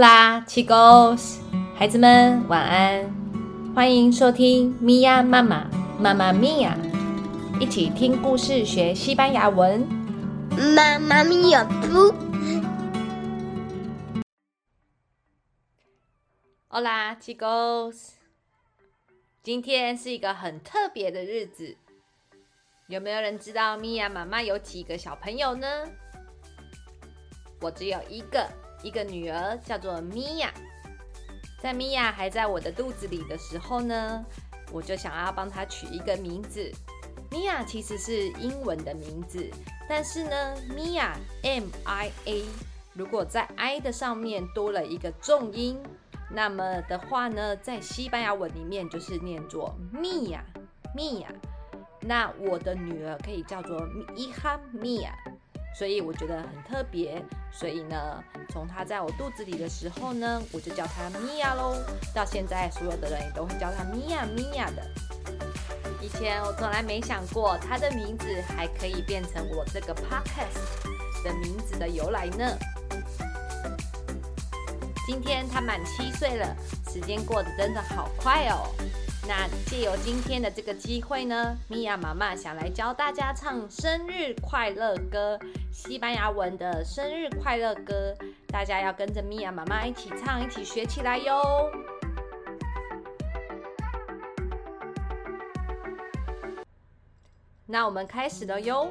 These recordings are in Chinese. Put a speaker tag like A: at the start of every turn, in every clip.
A: Hola, chicos，孩子们晚安，欢迎收听咪呀妈妈妈妈咪呀，一起听故事学西班牙文。
B: 妈妈咪呀不
A: ，Hola, chicos，今天是一个很特别的日子，有没有人知道米娅妈妈有几个小朋友呢？我只有一个。一个女儿叫做米娅，在米娅还在我的肚子里的时候呢，我就想要帮她取一个名字。米娅其实是英文的名字，但是呢，米娅 M I A，如果在 I 的上面多了一个重音，那么的话呢，在西班牙文里面就是念作米娅，米娅。那我的女儿可以叫做伊哈米娅。所以我觉得很特别，所以呢，从他在我肚子里的时候呢，我就叫他米娅喽。到现在，所有的人也都会叫他米娅米娅的。以前我从来没想过他的名字还可以变成我这个 podcast 的名字的由来呢。今天他满七岁了，时间过得真的好快哦。那借由今天的这个机会呢，米娅妈妈想来教大家唱生日快乐歌，西班牙文的生日快乐歌，大家要跟着米娅妈妈一起唱，一起学起来哟。那我们开始了哟。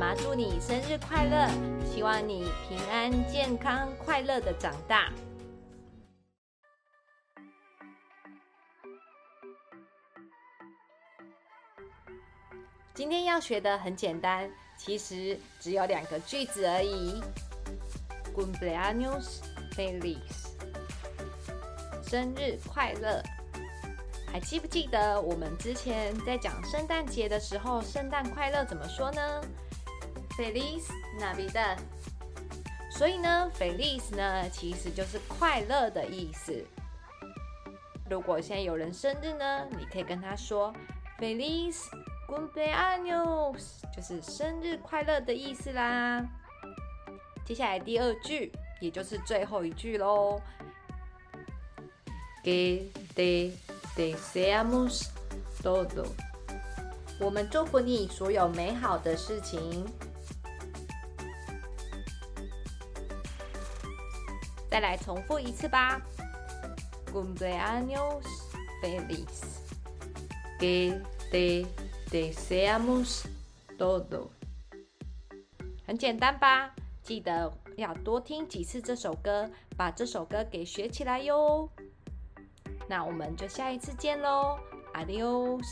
A: 妈祝你生日快乐！希望你平安、健康、快乐的长大。今天要学的很简单，其实只有两个句子而已。Cumpleaños feliz。生日快乐！还记不记得我们之前在讲圣诞节的时候，圣诞快乐怎么说呢？Feliz Navidad。所以呢，Feliz 呢其实就是快乐的意思。如果现在有人生日呢，你可以跟他说 Feliz Cumpleaños，就是生日快乐的意思啦。接下来第二句，也就是最后一句喽。Que te deseamos todo。我们祝福你所有美好的事情。再来重复一次吧。Cumpleaños feliz。Que te deseamos todo。很简单吧？记得要多听几次这首歌，把这首歌给学起来哟。那我们就下一次见喽，Adios。